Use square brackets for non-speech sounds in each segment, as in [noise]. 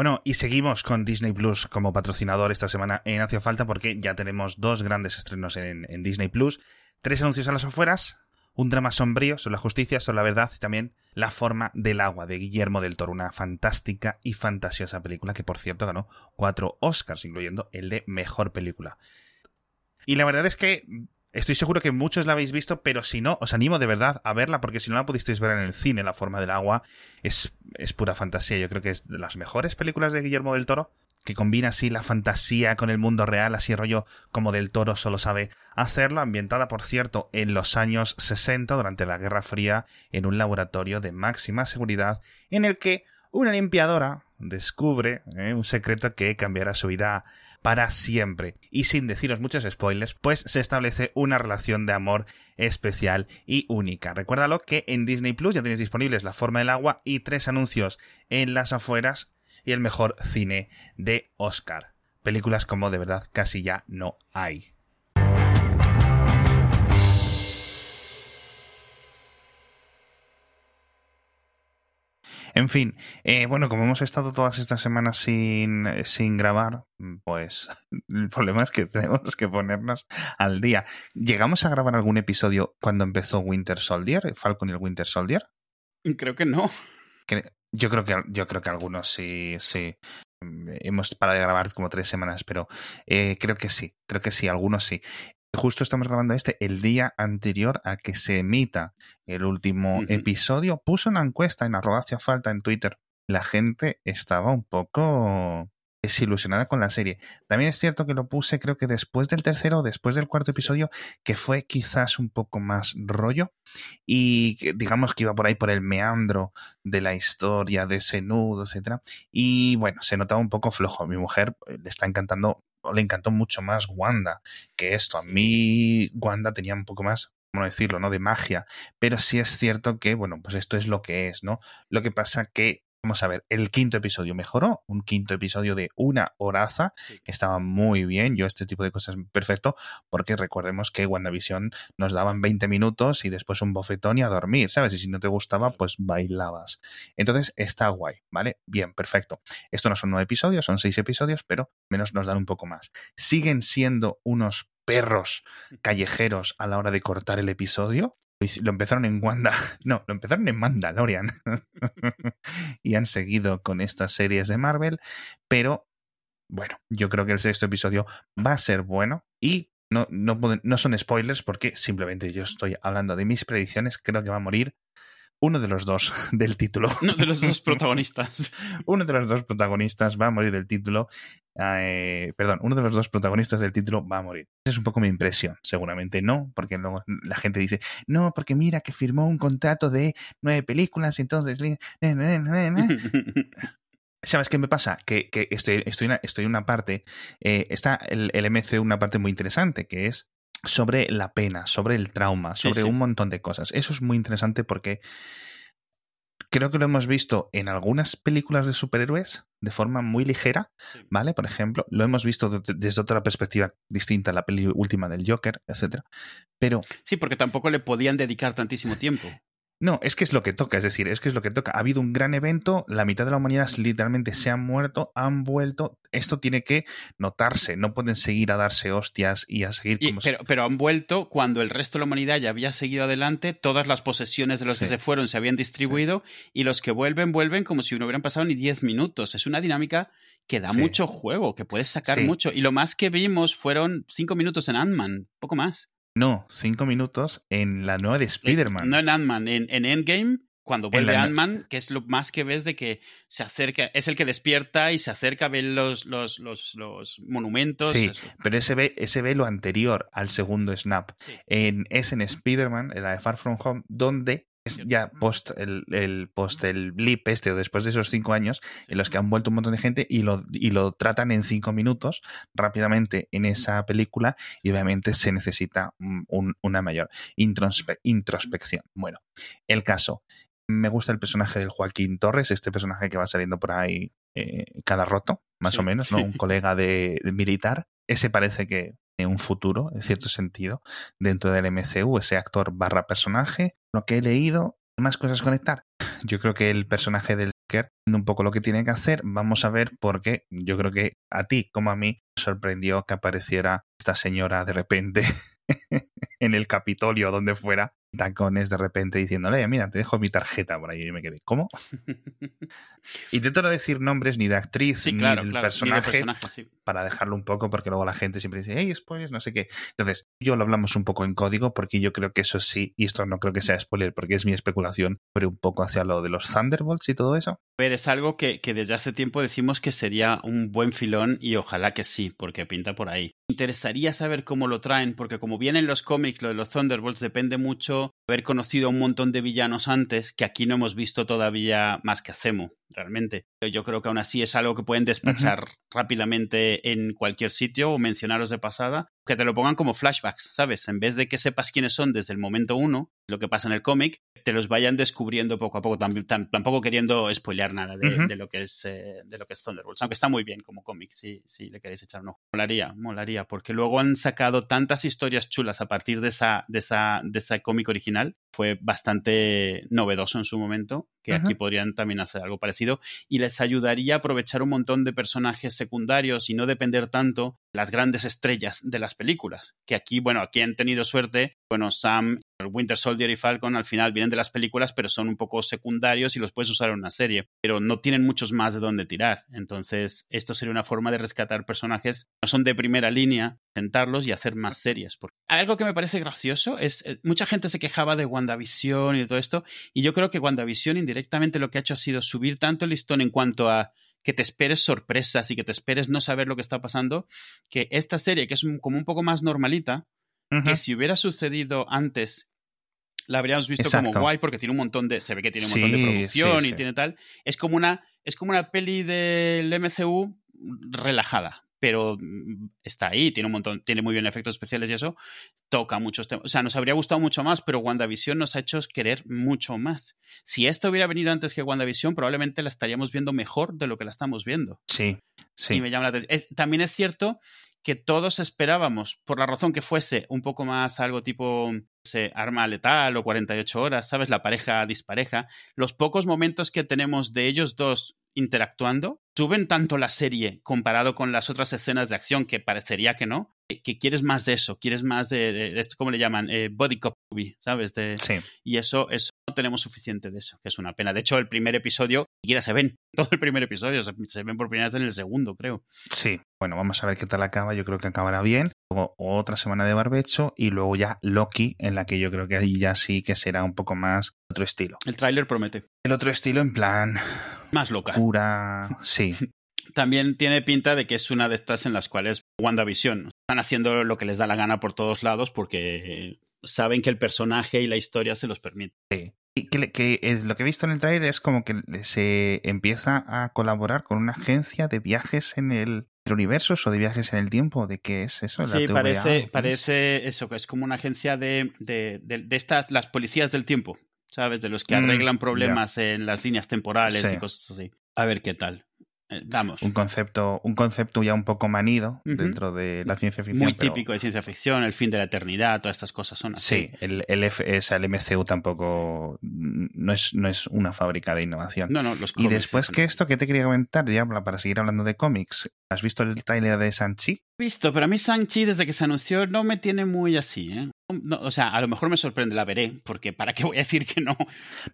Bueno, y seguimos con Disney Plus como patrocinador esta semana en Hacia Falta porque ya tenemos dos grandes estrenos en, en Disney Plus, tres anuncios a las afueras, un drama sombrío sobre la justicia, sobre la verdad y también La forma del agua de Guillermo del Toro, una fantástica y fantasiosa película que por cierto ganó cuatro Oscars, incluyendo el de Mejor Película. Y la verdad es que estoy seguro que muchos la habéis visto, pero si no, os animo de verdad a verla, porque si no la pudisteis ver en el cine, La forma del agua es, pura fantasía. Yo creo que es de las mejores películas de Guillermo del Toro que combina así la fantasía con el mundo real, así rollo como del toro solo sabe hacerlo, ambientada por cierto en los años 60 durante la Guerra Fría en un laboratorio de máxima seguridad en el que una limpiadora descubre eh, un secreto que cambiará su vida para siempre. Y sin deciros muchos spoilers, pues se establece una relación de amor especial y única. Recuérdalo que en Disney Plus ya tenéis disponibles La forma del agua y tres anuncios en las afueras y el mejor cine de Oscar. Películas como de verdad casi ya no hay. En fin, eh, bueno, como hemos estado todas estas semanas sin, sin grabar, pues [laughs] el problema es que tenemos que ponernos al día. ¿Llegamos a grabar algún episodio cuando empezó Winter Soldier, Falcon y el Winter Soldier? Creo que no. Yo creo que, yo creo que algunos sí, sí. Hemos parado de grabar como tres semanas, pero eh, creo que sí, creo que sí, algunos sí. Justo estamos grabando este el día anterior a que se emita el último episodio. Puso una encuesta en arroba hacia falta en Twitter. La gente estaba un poco desilusionada con la serie. También es cierto que lo puse creo que después del tercero, después del cuarto episodio, que fue quizás un poco más rollo y digamos que iba por ahí por el meandro de la historia, de ese nudo, etcétera. Y bueno, se notaba un poco flojo. Mi mujer eh, le está encantando, le encantó mucho más Wanda que esto. A mí Wanda tenía un poco más cómo decirlo, ¿no? De magia. Pero sí es cierto que, bueno, pues esto es lo que es, ¿no? Lo que pasa que Vamos a ver, el quinto episodio mejoró, un quinto episodio de una horaza, que estaba muy bien, yo este tipo de cosas perfecto, porque recordemos que WandaVision nos daban 20 minutos y después un bofetón y a dormir, ¿sabes? Y si no te gustaba, pues bailabas. Entonces está guay, ¿vale? Bien, perfecto. Esto no son nueve episodios, son seis episodios, pero menos nos dan un poco más. Siguen siendo unos perros [laughs] callejeros a la hora de cortar el episodio, lo empezaron en Wanda, [laughs] no, lo empezaron en Mandalorian. [laughs] Y han seguido con estas series de Marvel, pero bueno, yo creo que el sexto episodio va a ser bueno y no, no, no son spoilers porque simplemente yo estoy hablando de mis predicciones, creo que va a morir uno de los dos [laughs] del título. Uno de los dos [laughs] protagonistas. uno de los dos protagonistas va a morir del título. Eh, perdón, uno de los dos protagonistas del título va a morir. Esa es un poco mi impresión. Seguramente no, porque luego la gente dice, no, porque mira que firmó un contrato de nueve películas entonces... [laughs] ¿Sabes qué me pasa? Que, que estoy, estoy, en una, estoy en una parte, eh, está el, el MCU una parte muy interesante, que es sobre la pena, sobre el trauma, sobre un montón de cosas. Eso es muy interesante porque creo que lo hemos visto en algunas películas de superhéroes de forma muy ligera, ¿vale? Por ejemplo, lo hemos visto desde otra perspectiva distinta, la peli última del Joker, etcétera. Pero sí, porque tampoco le podían dedicar tantísimo tiempo. No, es que es lo que toca, es decir, es que es lo que toca. Ha habido un gran evento, la mitad de la humanidad literalmente se han muerto, han vuelto. Esto tiene que notarse, no pueden seguir a darse hostias y a seguir como pero, pero han vuelto cuando el resto de la humanidad ya había seguido adelante, todas las posesiones de los que se fueron se habían distribuido y los que vuelven, vuelven como si no hubieran pasado ni 10 minutos. Es una dinámica que da mucho juego, que puedes sacar mucho. Y lo más que vimos fueron 5 minutos en Ant-Man, poco más. No, cinco minutos en la nueva de Spider-Man. No en Ant-Man, en, Endgame, cuando vuelve Ant-Man, que es lo más que ves de que se acerca, es el que despierta y se acerca a ver los, los, los, monumentos. Sí, pero ese ve, ese ve lo anterior al segundo snap. En, es en Spider-Man, en la de Far From Home, donde ya post el, el, post el blip este o después de esos cinco años en los que han vuelto un montón de gente y lo, y lo tratan en cinco minutos rápidamente en esa película y obviamente se necesita una mayor introspección. Bueno, el caso. Me gusta el personaje del Joaquín Torres, este personaje que va saliendo por ahí eh, cada roto, más o menos, ¿no? Un colega de, de militar. Ese parece que un futuro, en cierto sentido, dentro del MCU, ese actor barra personaje. Lo que he leído, más cosas conectar. Yo creo que el personaje del Parker, un poco lo que tiene que hacer. Vamos a ver por qué. Yo creo que a ti como a mí sorprendió que apareciera esta señora de repente [laughs] en el Capitolio donde fuera tacones de repente diciéndole, mira, te dejo mi tarjeta por ahí. Y me quedé, ¿cómo? [laughs] Intento no decir nombres ni de actriz ni del personaje, para dejarlo un poco, porque luego la gente siempre dice, hey, spoilers, no sé qué. Entonces, yo lo hablamos un poco en código, porque yo creo que eso sí, y esto no creo que sea spoiler, porque es mi especulación, pero un poco hacia lo de los Thunderbolts y todo eso. Ver, es algo que, desde hace tiempo decimos que sería un buen filón y ojalá que sí, porque pinta por ahí. interesaría saber cómo lo traen, porque como vienen los cómics, lo de los Thunderbolts depende mucho haber conocido a un montón de villanos antes que aquí no hemos visto todavía más que hacemos realmente. Yo creo que aún así es algo que pueden despachar rápidamente en cualquier sitio o mencionaros de pasada, que te lo pongan como flashbacks, ¿sabes? En vez de que sepas quiénes son desde el momento uno, lo que pasa en el cómic, te los vayan descubriendo poco a poco, tampoco queriendo spoilear nada de, lo que es eh, de lo que es Thunderbolts, aunque está muy bien como cómic, si, si le queréis echar un ojo. Molaría, molaría, porque luego han sacado tantas historias chulas a partir de esa, de esa, de ese cómic original, fue bastante novedoso en su momento, que aquí podrían también hacer algo parecido y les ayudaría a aprovechar un montón de personajes secundarios y no depender tanto las grandes estrellas de las películas, que aquí, bueno, aquí han tenido suerte, bueno, Sam Winter Soldier y Falcon al final vienen de las películas, pero son un poco secundarios y los puedes usar en una serie, pero no tienen muchos más de dónde tirar. Entonces, esto sería una forma de rescatar personajes que no son de primera línea, sentarlos y hacer más series. Porque algo que me parece gracioso es, eh, mucha gente se quejaba de WandaVision y de todo esto, y yo creo que WandaVision indirectamente lo que ha hecho ha sido subir tanto el listón en cuanto a que te esperes sorpresas y que te esperes no saber lo que está pasando, que esta serie, que es como un poco más normalita, que si hubiera sucedido antes la habríamos visto como guay porque tiene un montón de. Se ve que tiene un montón de producción y tiene tal. Es como una. Es como una peli del MCU relajada. Pero mm, está ahí, tiene un montón, tiene muy bien efectos especiales y eso, toca muchos temas. O sea, nos habría gustado mucho más, pero WandaVision nos ha hecho querer mucho más. Si esto hubiera venido antes que WandaVision, probablemente la estaríamos viendo mejor de lo que la estamos viendo. Sí, sí. Y me llama la atención. también es cierto que todos esperábamos, por la razón que fuese un poco más algo tipo arma letal o 48 horas, ¿sabes? La pareja dispareja. Los pocos momentos que tenemos de ellos dos interactuando suben tanto la serie comparado con las otras escenas de acción que parecería que no, que, quieres más de eso, quieres más de, esto, ¿cómo le llaman? Eh, body cop movie, ¿sabes? De, sí. Y eso, eso no tenemos suficiente de eso, que es una pena. De hecho, el primer episodio, ni siquiera se ven, [laughs] todo el primer episodio, se, se, ven por primera vez en el segundo, creo. Sí, bueno, vamos a ver qué tal acaba, yo creo que acabará bien. Luego otra semana de barbecho y luego ya Loki, en la que yo creo que ahí ya sí que será un poco más otro estilo. El tráiler promete. El otro estilo en plan... Más loca. Pura... Sí. También tiene pinta de que es una de estas en las cuales WandaVision están haciendo lo que les da la gana por todos lados porque saben que el personaje y la historia se los permiten. Sí. Y que, que, lo que he visto en el trailer es como que se empieza a colaborar con una agencia de viajes en el universo o de viajes en el tiempo. ¿De qué es eso? Sí, parece, parece eso, que es como una agencia de, de, de, estas, las policías del tiempo, ¿sabes? De los que mm, arreglan problemas en las líneas temporales y cosas así. A ver qué tal. Eh, vamos. Un concepto, un concepto ya un poco manido dentro de la ciencia ficción. Muy típico de ciencia ficción, el fin de la eternidad, todas estas cosas son así. Sí, el, el, el MCU tampoco no es, no es una fábrica de innovación. No, no, los Y después que esto que te quería comentar, ya para seguir hablando de cómics, ¿has visto el tráiler de Sanchi? Visto, pero a mí Sanchi desde que se anunció no me tiene muy así, ¿eh? o sea, a lo mejor me sorprende, la veré, porque ¿para qué voy a decir que no?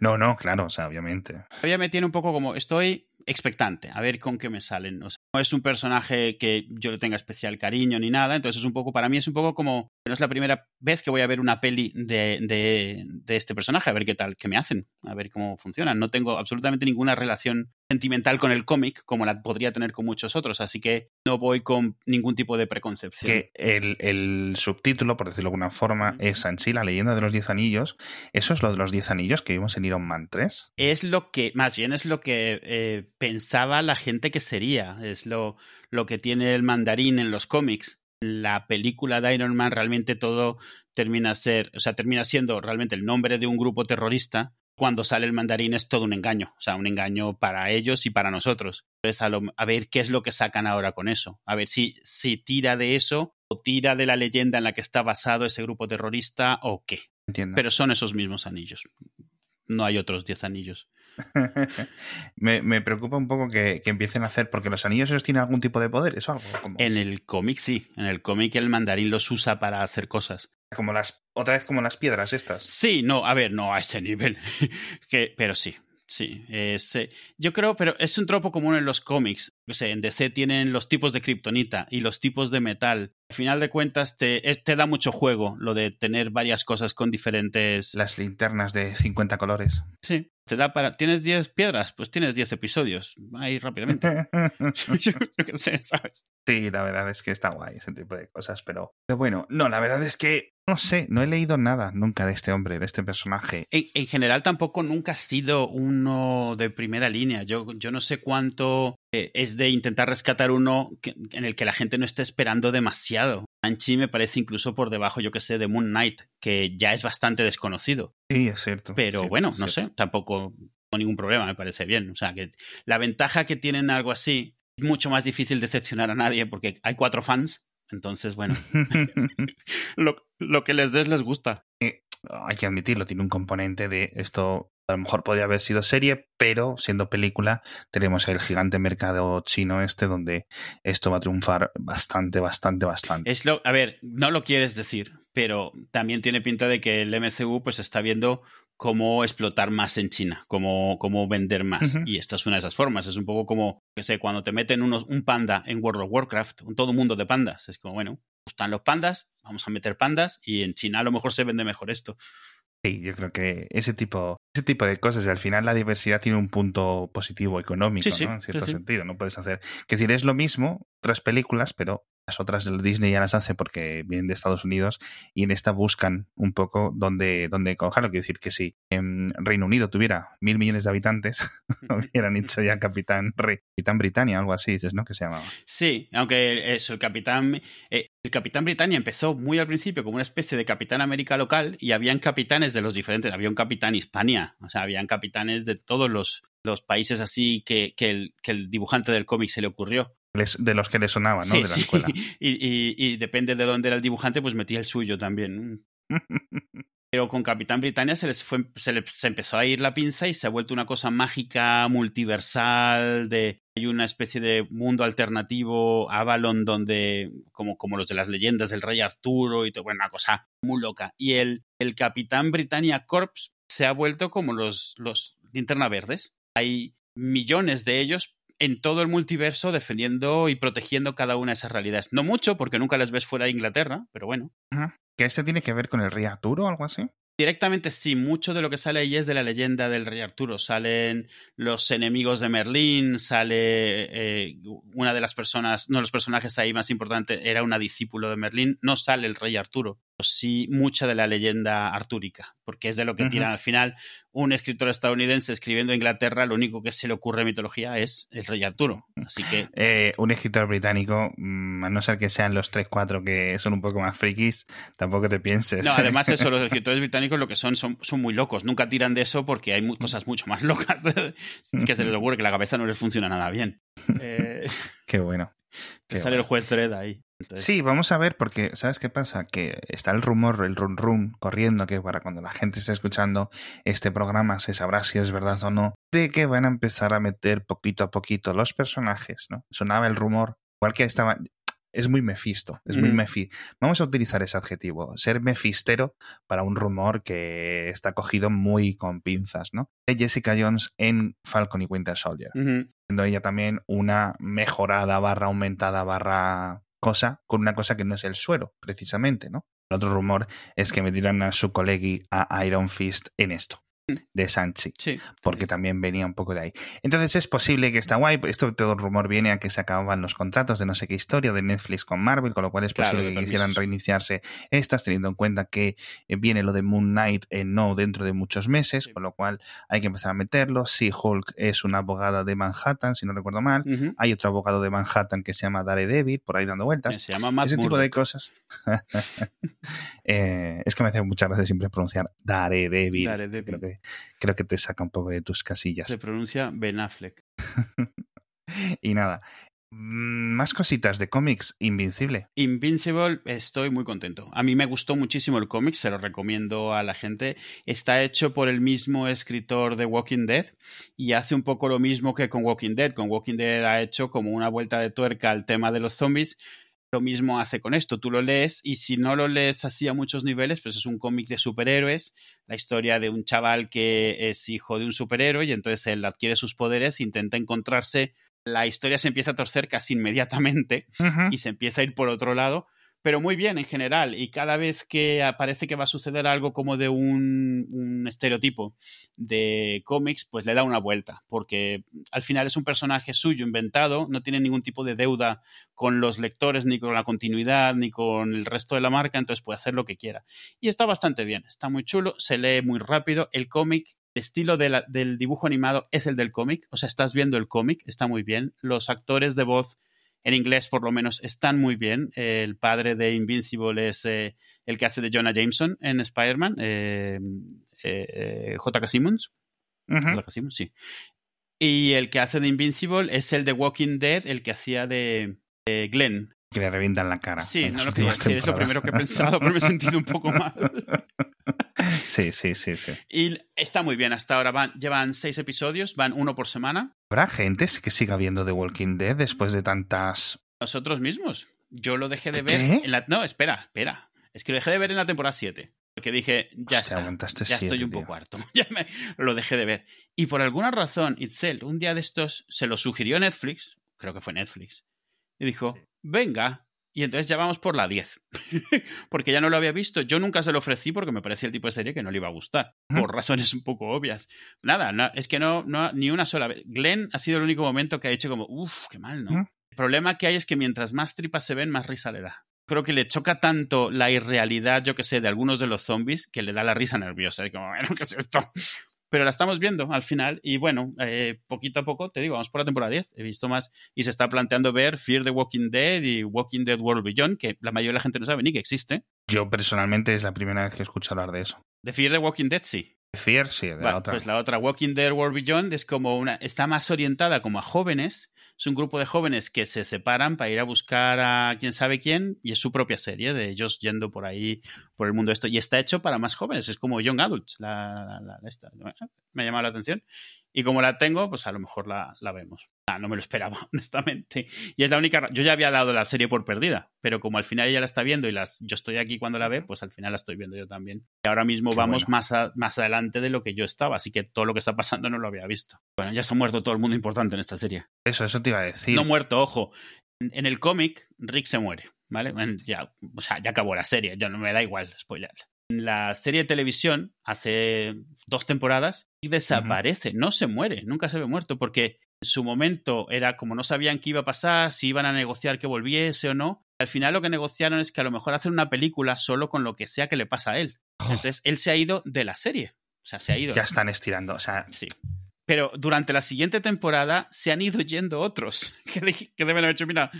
No, no, claro, o sea, obviamente. Todavía me tiene un poco como, estoy expectante, a ver con qué me salen. O sea, no es un personaje que yo le tenga especial cariño ni nada, entonces es un poco, para mí es un poco como, no es la primera vez que voy a ver una peli de, de, de este personaje, a ver qué tal, qué me hacen, a ver cómo funcionan. No tengo absolutamente ninguna relación sentimental con el cómic como la podría tener con muchos otros, así que no voy con ningún tipo de preconcepción. Que el, el subtítulo, por decirlo de alguna forma, es Sanchi, la leyenda de los diez anillos. ¿Eso es lo de los diez anillos que vimos en Iron Man 3? Es lo que, más bien es lo que eh, pensaba la gente que sería, es lo, lo que tiene el mandarín en los cómics. La película de Iron Man realmente todo termina ser, o sea, termina siendo realmente el nombre de un grupo terrorista cuando sale el mandarín es todo un engaño, o sea, un engaño para ellos y para nosotros. Entonces, a, ver qué es lo que sacan ahora con eso, a ver si, si tira de eso o tira de la leyenda en la que está basado ese grupo terrorista o qué. Entiendo. Pero son esos mismos anillos, no hay otros diez anillos. [laughs] me, me, preocupa un poco que, que, empiecen a hacer, porque los anillos esos tienen algún tipo de poder, ¿eso algo? en el cómic sí, en el cómic el mandarín los usa para hacer cosas. Como las, otra vez como las piedras estas. Sí, no, a ver, no a ese nivel, [laughs] que, pero sí, Sí, es, yo creo, pero es un tropo común en los cómics. en DC tienen los tipos de kriptonita y los tipos de metal. Al final de cuentas, te, te da mucho juego lo de tener varias cosas con diferentes. Las linternas de 50 colores. Sí, te da para. ¿Tienes 10 piedras? Pues tienes 10 episodios. Ahí rápidamente. [laughs] [laughs] yo, qué sé, ¿sabes? Sí, la verdad es que está guay ese tipo de cosas, pero, pero bueno, no, la verdad es que no sé, no he leído nada nunca de este hombre, de este personaje. En, en general tampoco nunca ha sido uno de primera línea. Yo, yo no sé cuánto eh, es de intentar rescatar uno que, en el que la gente no esté esperando demasiado. Anchi me parece incluso por debajo, yo que sé, de Moon Knight, que ya es bastante desconocido. Sí, es cierto. Pero cierto, bueno, no cierto. sé, tampoco tengo ningún problema, me parece bien. O sea, que la ventaja que tienen algo así es mucho más difícil decepcionar a nadie porque hay cuatro fans entonces, bueno, [laughs] lo, lo, que les des les gusta. Eh, hay que admitirlo, tiene un componente de esto, a lo mejor podría haber sido serie, pero siendo película, tenemos el gigante mercado chino este donde esto va a triunfar bastante, bastante, bastante. Es lo, a ver, no lo quieres decir, pero también tiene pinta de que el MCU pues está viendo cómo explotar más en China, cómo, cómo vender más. Uh -huh. Y esta es una de esas formas. Es un poco como, que sé, cuando te meten unos, un panda en World of Warcraft, un todo un mundo de pandas. Es como, bueno, gustan los pandas, vamos a meter pandas y en China a lo mejor se vende mejor esto. Sí, yo creo que ese tipo, ese tipo de cosas, y al final la diversidad tiene un punto positivo económico, sí, sí, ¿no? En cierto sí, sentido. No puedes hacer. Que decir, es lo mismo, otras películas, pero las otras del Disney ya las hace porque vienen de Estados Unidos y en esta buscan un poco dónde, dónde cogerlo. Quiero decir que si en Reino Unido tuviera mil millones de habitantes, [laughs] hubieran hecho ya Capitán, Rey, Capitán Britannia, algo así, dices, ¿no? Que se llamaba. Sí, aunque eso, el Capitán, eh, el Capitán Britannia empezó muy al principio como una especie de Capitán América local y habían capitanes de los diferentes, había un Capitán Hispania, o sea, habían capitanes de todos los, los países así que, que, el, que el dibujante del cómic se le ocurrió de los que le sonaban, ¿no? Sí, de la sí. escuela. [laughs] Y, y, y, depende de dónde era el dibujante, pues metía el suyo también. [laughs] Pero con Capitán Britannia se les fue, se, les, se empezó a ir la pinza y se ha vuelto una cosa mágica, multiversal, de hay una especie de mundo alternativo, Avalon, donde, como, como los de las leyendas del rey Arturo y todo, bueno, una cosa muy loca. Y el, el Capitán Britannia Corps se ha vuelto como los, los linterna verdes. Hay millones de ellos en todo el multiverso defendiendo y protegiendo cada una de esas realidades. No mucho, porque nunca les ves fuera de Inglaterra, pero bueno. ¿Que ese tiene que ver con el rey Arturo o algo así? Directamente sí, mucho de lo que sale ahí es de la leyenda del rey Arturo. Salen los enemigos de Merlín, sale eh, una de las personas, no los personajes ahí más importante era una discípulo de Merlín, no sale el rey Arturo, sí mucha de la leyenda artúrica, porque es de lo que uh -huh. tiran al final. Un escritor estadounidense escribiendo en Inglaterra, lo único que se le ocurre en mitología es el rey Arturo. Así que. Eh, un escritor británico, mm, a no ser que sean los 3-4 que son un poco más frikis, tampoco te pienses. No, además, eso, los [laughs] escritores británicos lo que son, son, son muy locos. Nunca tiran de eso porque hay cosas mucho más locas [laughs] que se les ocurre que la cabeza no les funciona nada bien. [laughs] Eh, Qué bueno. Qué sale bueno. el juez Dredd ahí. Entonces... Sí, vamos a ver, porque ¿sabes qué pasa? Que está el rumor, el run run corriendo, que para cuando la gente esté escuchando este programa se sabrá si es verdad o no, de que van a empezar a meter poquito a poquito los personajes, ¿no? Sonaba el rumor, igual que estaba, es muy mefisto, es muy mm. mefi. Vamos a utilizar ese adjetivo, ser mefistero para un rumor que está cogido muy con pinzas, ¿no? De Jessica Jones en Falcon y Winter Soldier. Siendo ella también una mejorada barra aumentada barra cosa con una cosa que no es el suero, precisamente, ¿no? El otro rumor es que me dirán a su colegui a Iron Fist en esto de Sanchi, sí. porque también venía un poco de ahí. Entonces es posible que está guay, esto todo el rumor viene a que se acaban los contratos de no sé qué historia de Netflix con Marvel, con lo cual es posible que quisieran reiniciarse estas, teniendo en cuenta que eh, viene lo de Moon Knight en no dentro de muchos meses, sí. con lo cual hay que empezar a meterlo. Si Hulk es una abogada de Manhattan, si no recuerdo mal, uh -huh. hay otro abogado de Manhattan que se llama Daredevil, por ahí dando vueltas. Se llama Matt Ese tipo de cosas. [laughs] eh, es que me hace muchas gracias siempre pronunciar Daredevil. Daredevil. Creo que creo que te saca un poco de tus casillas. Se pronuncia Ben Affleck. [laughs] y nada, Mm, más cositas de cómics. Invincible. Invincible, estoy muy contento. A mí me gustó muchísimo el cómic, se lo recomiendo a la gente. Está hecho por el mismo escritor de Walking Dead y hace un poco lo mismo que con Walking Dead. Con Walking Dead ha hecho como una vuelta de tuerca al tema de los zombies. Lo mismo hace con esto, tú lo lees y si no lo lees así a muchos niveles, pues es un cómic de superhéroes, la historia de un chaval que es hijo de un superhéroe y entonces él adquiere sus poderes, intenta encontrarse la historia se empieza a torcer casi inmediatamente y se empieza a ir por otro lado, pero muy bien en general. Y cada vez que parece que va a suceder algo como de un, estereotipo de cómics, pues le da una vuelta, porque al final es un personaje suyo inventado, no tiene ningún tipo de deuda con los lectores, ni con la continuidad, ni con el resto de la marca, entonces puede hacer lo que quiera. Y está bastante bien, está muy chulo, se lee muy rápido. El cómic el estilo del dibujo animado es el del cómic, o sea, estás viendo el cómic, está muy bien. Los actores de voz en inglés, por lo menos, están muy bien. el padre de Invincible es eh, el que hace de Jonah Jameson en Spider-Man, eh, eh, J.K. Simmons. J.K. Simmons, sí. Y el que hace de Invincible es el de Walking Dead, el que hacía de Glenn. Que le revientan la cara. Sí, no lo quería decir, es lo primero que he pensado, pero me he sentido un poco mal. [laughs] Sí, sí, sí, sí. Y está muy bien hasta ahora. Van, llevan seis episodios, van uno por semana. ¿Habrá gente que siga viendo The Walking Dead después de tantas... Nosotros mismos. Yo lo dejé de ver... En la... No, espera, espera. Es que lo dejé de ver en la temporada 7. Porque dije, ya está, ya estoy un poco harto. [laughs] ya me... lo dejé de ver. Y por alguna razón, Itzel, un día de estos, se lo sugirió Netflix, creo que fue Netflix, y dijo, venga, y entonces ya vamos por la 10. [laughs] porque ya no lo había visto. Yo nunca se lo ofrecí porque me parecía el tipo de serie que no le iba a gustar. Por razones un poco obvias. Nada, es que no, no, ni una sola vez. Glenn ha sido el único momento que ha dicho como, uff, qué mal, ¿no? El problema que hay es que mientras más tripas se ven, más risa le da. Creo que le choca tanto la irrealidad, yo que sé, de algunos de los zombies, que le da la risa nerviosa. Y como, bueno, ¿qué es esto? Pero la estamos viendo al final y bueno, eh, poquito a poco, te digo, vamos por la temporada 10, he visto más y se está planteando ver Fear the Walking Dead y Walking Dead World Beyond, que la mayoría de la gente no sabe ni que existe. Yo personalmente es la primera vez que escucho hablar de eso. De Fear the Walking Dead, sí. Fear, sí, de la otra. Pues la otra, Walking Dead World Beyond, es como una, está más orientada como a jóvenes. Es un grupo de jóvenes que se separan para ir a buscar a quién sabe quién y es su propia serie de ellos yendo por ahí, por el mundo esto. Y está hecho para más jóvenes, es como Young Adults, la, la, esta. Me ha llamado la atención. Y como la tengo, pues a lo mejor la, la vemos. Ah, no me lo esperaba, [laughs] honestamente. Y es la única. Yo ya había dado la serie por perdida, pero como al final ella la está viendo y las, yo estoy aquí cuando la ve, pues al final la estoy viendo yo también. Y ahora mismo vamos más, más adelante de lo que yo estaba, así que todo lo que está pasando no lo había visto. Bueno, ya se ha muerto todo el mundo importante en esta serie. Eso, eso te iba a decir. No muerto, ojo. En, el cómic, Rick se muere, ¿vale? Ya, o sea, ya acabó la serie, ya no me da igual spoiler en la serie de televisión hace dos temporadas y desaparece, no se muere, nunca se ve muerto, porque en su momento era como no sabían qué iba a pasar, si iban a negociar que volviese o no. Al final lo que negociaron es que a lo mejor hacen una película solo con lo que sea que le pasa a él. Oh. Entonces él se ha ido de la serie. O sea, se ha ido. Ya están estirando, o sea. Sí. Pero durante la siguiente temporada se han ido yendo otros [laughs] que, que deben haber hecho, mira,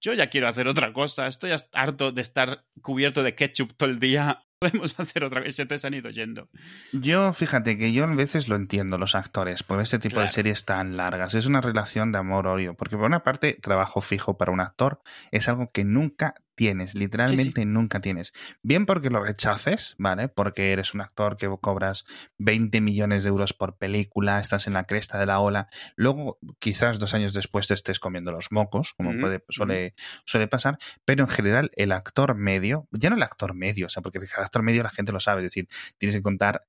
yo ya quiero hacer otra cosa, estoy harto de estar cubierto de ketchup todo el día, podemos [laughs] hacer otra vez, se han ido yendo. Yo, fíjate que yo a veces lo entiendo, los actores, por ese tipo de series tan largas. Es una relación de amor-odio, porque por una parte, trabajo fijo para un actor es algo que nunca tienes, literalmente nunca tienes. Bien porque lo rechaces, ¿vale? Porque eres un actor que cobras 20 millones de euros por película, estás en la cresta de la ola, luego quizás dos años después te estés comiendo los mocos, como puede, suele, suele pasar, pero en general el actor medio, ya no el actor medio, o sea, porque el actor medio la gente lo sabe, es decir, tienes que contar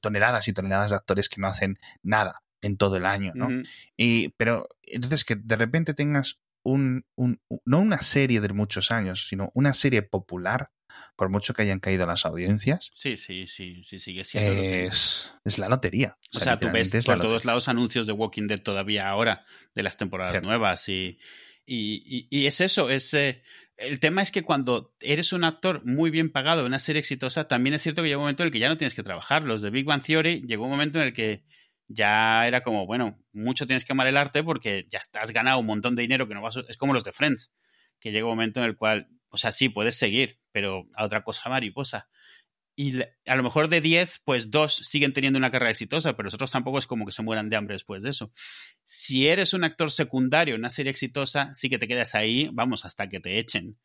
toneladas y toneladas de actores que no hacen nada en todo el año, ¿no? y, pero entonces que de repente tengas un, no una serie de muchos años, sino una serie popular, por mucho que hayan caído las audiencias. Sí, sí, sí, sí, sigue siendo. Es, es la lotería. O, sea, tú ves por todos lados anuncios de Walking Dead todavía ahora, de las temporadas nuevas, y, y, y, es eso, es... Eh, el tema es que cuando eres un actor muy bien pagado una serie exitosa, también es cierto que llega un momento en el que ya no tienes que trabajar. Los de Big Bang Theory llegó un momento en el que ya era como, bueno, mucho tienes que amar el arte porque ya has ganado un montón de dinero que no vas a... Es como los de Friends, que llega un momento en el cual, o sea, sí, puedes seguir, pero a otra cosa mariposa. Y a lo mejor de 10, pues dos siguen teniendo una carrera exitosa, pero los otros tampoco es como que se mueran de hambre después de eso. Si eres un actor secundario en una serie exitosa, sí que te quedas ahí, vamos, hasta que te echen.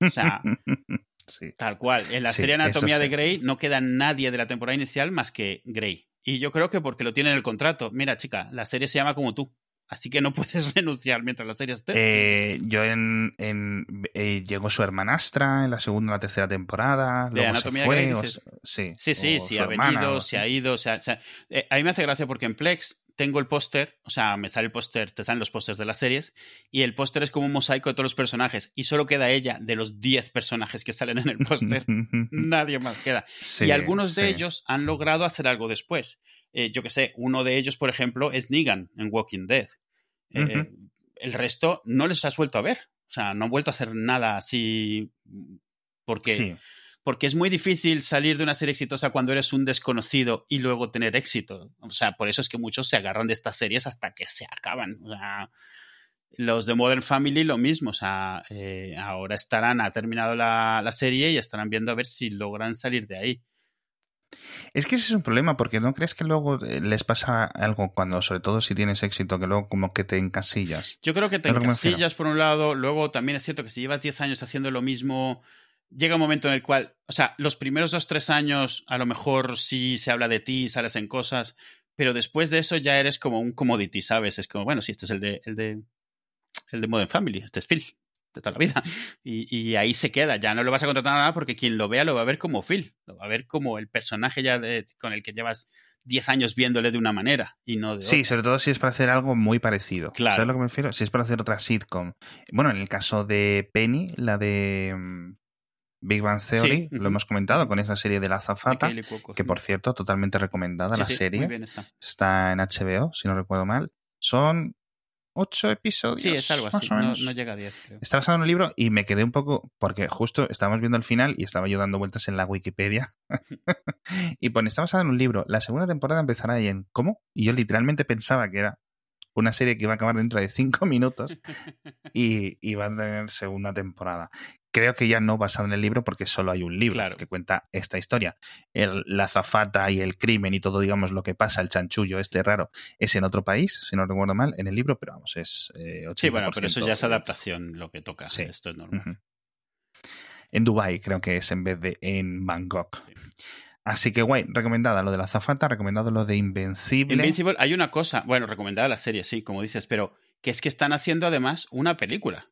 O sea, [laughs] tal cual. En la serie Anatomía de Grey no queda nadie de la temporada inicial más que Grey. Y yo creo que porque lo tiene en el contrato. Mira, chica, la serie se llama como tú. Así que no [laughs] puedes renunciar mientras la serie esté. Eh, yo en, en eh, llegó su hermanastra en la segunda o la tercera temporada. De Anatomía se fue, de sí, sí, sí, sí ha venido, se ha ido. Se eh, a mí me hace gracia porque en Plex tengo el póster, o sea, me sale el póster, te salen los pósters de las series, y el póster es como un mosaico de todos los personajes, y solo queda ella de los 10 personajes que salen en el póster. [laughs] Nadie más queda. y algunos de ellos han logrado hacer algo después. Eh, yo que sé, uno de ellos, por ejemplo, es Negan en Walking Dead. Eh, el resto no les has vuelto a ver. O sea, no han vuelto a hacer nada así porque, porque es muy difícil salir de una serie exitosa cuando eres un desconocido y luego tener éxito. O sea, por eso es que muchos se agarran de estas series hasta que se acaban. O sea, los de Modern Family lo mismo. O sea, eh, ahora estarán, ha terminado la, la serie y estarán viendo a ver si logran salir de ahí. Es que ese es un problema, porque ¿no crees que luego eh, les pasa algo cuando, sobre todo si tienes éxito, que luego como que te encasillas? Yo creo que te encasillas por un lado, luego también es cierto que si llevas 10 años haciendo lo mismo, llega un momento en el cual, o sea, los primeros 2, 3 años a lo mejor sí se habla de ti, sales en cosas, pero después de eso ya eres como un commodity, ¿sabes? Es como, bueno, sí, este es el de, el de, el de Modern Family, este es Phil de toda la vida. [laughs] Y, ahí se queda, ya no lo vas a contratar nada porque quien lo vea lo va a ver como Phil, lo va a ver como el personaje ya con el que llevas 10 años viéndole de una manera y no de Sí, sobre todo si es para hacer algo muy parecido. Claro. ¿Sabes lo que me refiero? Si es para hacer otra sitcom. Bueno, en el caso de Penny, la de mm, Big Bang Theory, lo hemos comentado con esa serie de La Zafata, que por cierto, totalmente recomendada la serie. está. está en HBO, si no recuerdo mal. Son ocho episodios. Sí, es algo así, no, llega a diez, creo. Está basado en un libro y me quedé un poco, porque justo estábamos viendo el final y estaba yo dando vueltas en la Wikipedia. [laughs] y pone, está basado en un libro. La segunda temporada empezará ahí en ¿cómo? Y yo literalmente pensaba que era una serie que iba a acabar dentro de cinco minutos [laughs] y, y va a tener segunda temporada creo que ya no basado en el libro porque solo hay un libro que cuenta esta historia. la zafata y el crimen y todo, digamos, lo que pasa, el chanchullo este raro, es en otro país, si no recuerdo mal, en el libro, pero vamos, es eh, Sí, bueno, pero eso ya es adaptación lo que toca. Esto es normal. En Dubai creo que es en vez de en Bangkok. Así que guay, recomendada lo de la zafata, recomendado lo de Invencible. Invencible, hay una cosa, bueno, recomendada la serie, sí, como dices, pero que es que están haciendo además una película.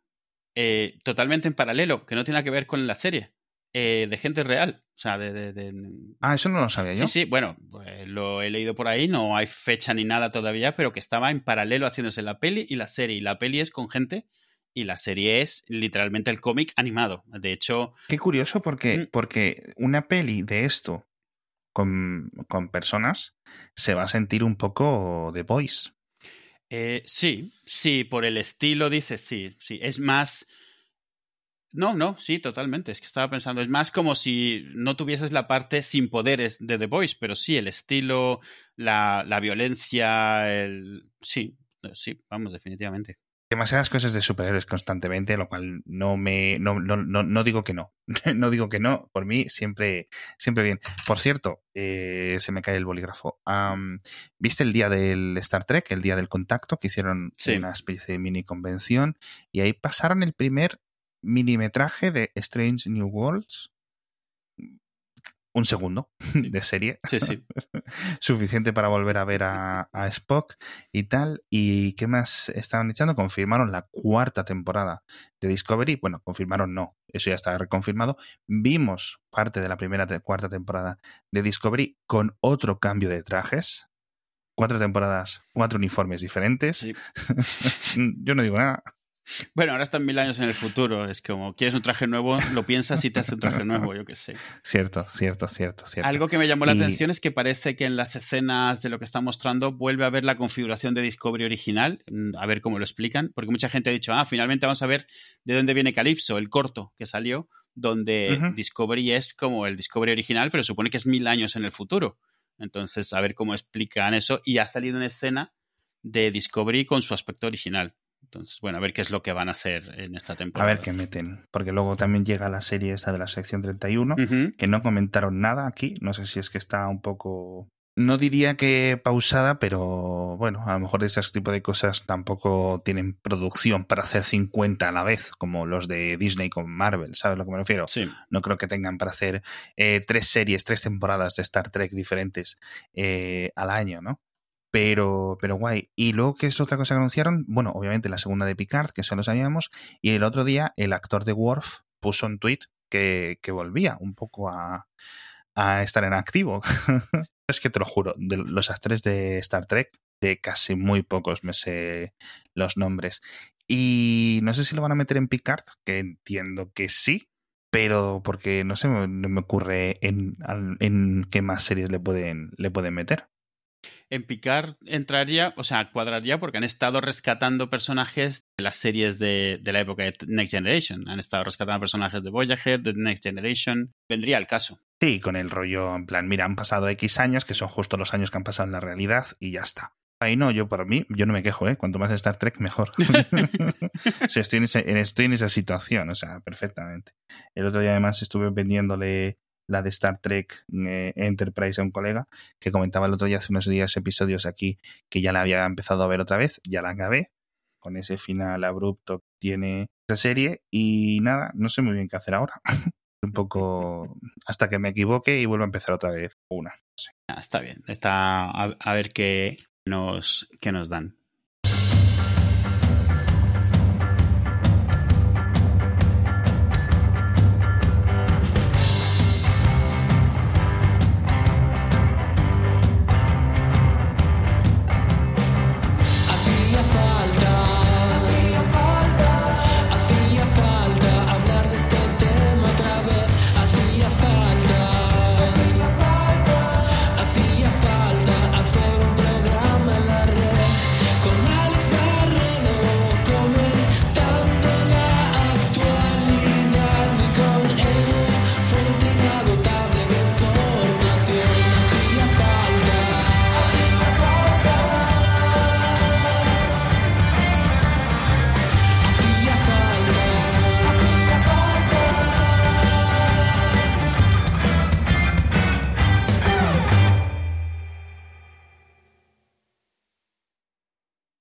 Eh, totalmente en paralelo, que no tiene nada que ver con la serie, eh, de gente real. O sea, de, Ah, eso no lo sabía yo. Sí, sí, bueno, pues lo he leído por ahí, no hay fecha ni nada todavía, pero que estaba en paralelo haciéndose la peli y la serie. Y la peli es con gente y la serie es literalmente el cómic animado. De hecho... Qué curioso porque, mm. porque una peli de esto con, con personas se va a sentir un poco de voice. Eh, sí, sí, por el estilo dices sí, sí. Es más. No, no, sí, totalmente. Es que estaba pensando, es más como si no tuvieses la parte sin poderes de The Voice, pero sí, el estilo, la, la violencia, el. Sí, sí, vamos, definitivamente demasiadas cosas de superhéroes constantemente, lo cual no me no, no, no, digo que no. [laughs] no digo que no. Por mí siempre, siempre bien. Por cierto, eh, se me cae el bolígrafo. ¿Viste el día del Star Trek, el día del contacto, que hicieron una especie de mini convención? Y ahí pasaron el primer minimetraje de Strange New Worlds un segundo [laughs] de serie. Sí, sí. [laughs] Suficiente para volver a ver a, Spock y tal. ¿Y qué más estaban echando? Confirmaron la cuarta temporada de Discovery. Bueno, confirmaron no, eso ya está reconfirmado. Vimos parte de la primera cuarta temporada de Discovery con otro cambio de trajes. Cuatro temporadas, cuatro uniformes diferentes. [laughs] Yo no digo nada. Bueno, ahora están mil años en el futuro. Es como, quieres un traje nuevo, lo piensas y te hace un traje [laughs] nuevo, yo qué sé. Cierto, cierto, cierto, cierto. Algo que me llamó la atención es que parece que en las escenas de lo que está mostrando vuelve a ver la configuración de Discovery original, mm, a ver cómo lo explican, porque mucha gente ha dicho, ah, finalmente vamos a ver de dónde viene Calypso, el corto que salió, donde Discovery es como el Discovery original, pero supone que es mil años en el futuro. Entonces, a ver cómo explican eso. Y ha salido una escena de Discovery con su aspecto original. Entonces, bueno, a ver qué es lo que van a hacer en esta temporada. A ver qué meten. Porque luego también llega la serie esa de la sección 31, que no comentaron nada aquí. No sé si es que está un poco no diría que pausada, pero bueno, a lo mejor ese tipo de cosas tampoco tienen producción para hacer 50 a la vez, como los de Disney con Marvel, ¿sabes a lo que me refiero? Sí. No creo que tengan para hacer eh, tres series, tres temporadas de Star Trek diferentes eh, al año, ¿no? Pero, pero guay. Y luego, ¿qué es otra cosa que anunciaron? Bueno, obviamente la segunda de Picard, que eso lo sabíamos, y el otro día el actor de Worf puso un tweet que, que volvía un poco a a estar en activo. [laughs] es que te lo juro, de los actores de Star Trek, de casi muy pocos me sé los nombres. Y no sé si lo van a meter en Picard, que entiendo que sí, pero porque no sé, no me ocurre en, en qué más series le pueden, le pueden meter en Picard entraría, o sea, cuadraría porque han estado rescatando personajes de las series de, la época de Next Generation. Han estado rescatando personajes de Voyager, de Next Generation. Vendría al caso. Sí, con el rollo en plan, mira, han pasado X años, que son justo los años que han pasado en la realidad, y ya está. Ahí no, yo para mí, yo no me quejo, ¿eh? Cuanto más Star Trek, mejor. [laughs] [laughs] estoy, en estoy en esa situación, o sea, perfectamente. El otro día además estuve vendiéndole la de Star Trek eh, Enterprise a un colega que comentaba el otro día hace unos días episodios aquí que ya la había empezado a ver otra vez, ya la acabé con ese final abrupto que tiene esa serie y nada, no sé muy bien qué hacer ahora. [laughs] un poco hasta que me equivoque y vuelvo a empezar otra vez una. Ah, está bien, está a, ver qué nos, qué nos dan.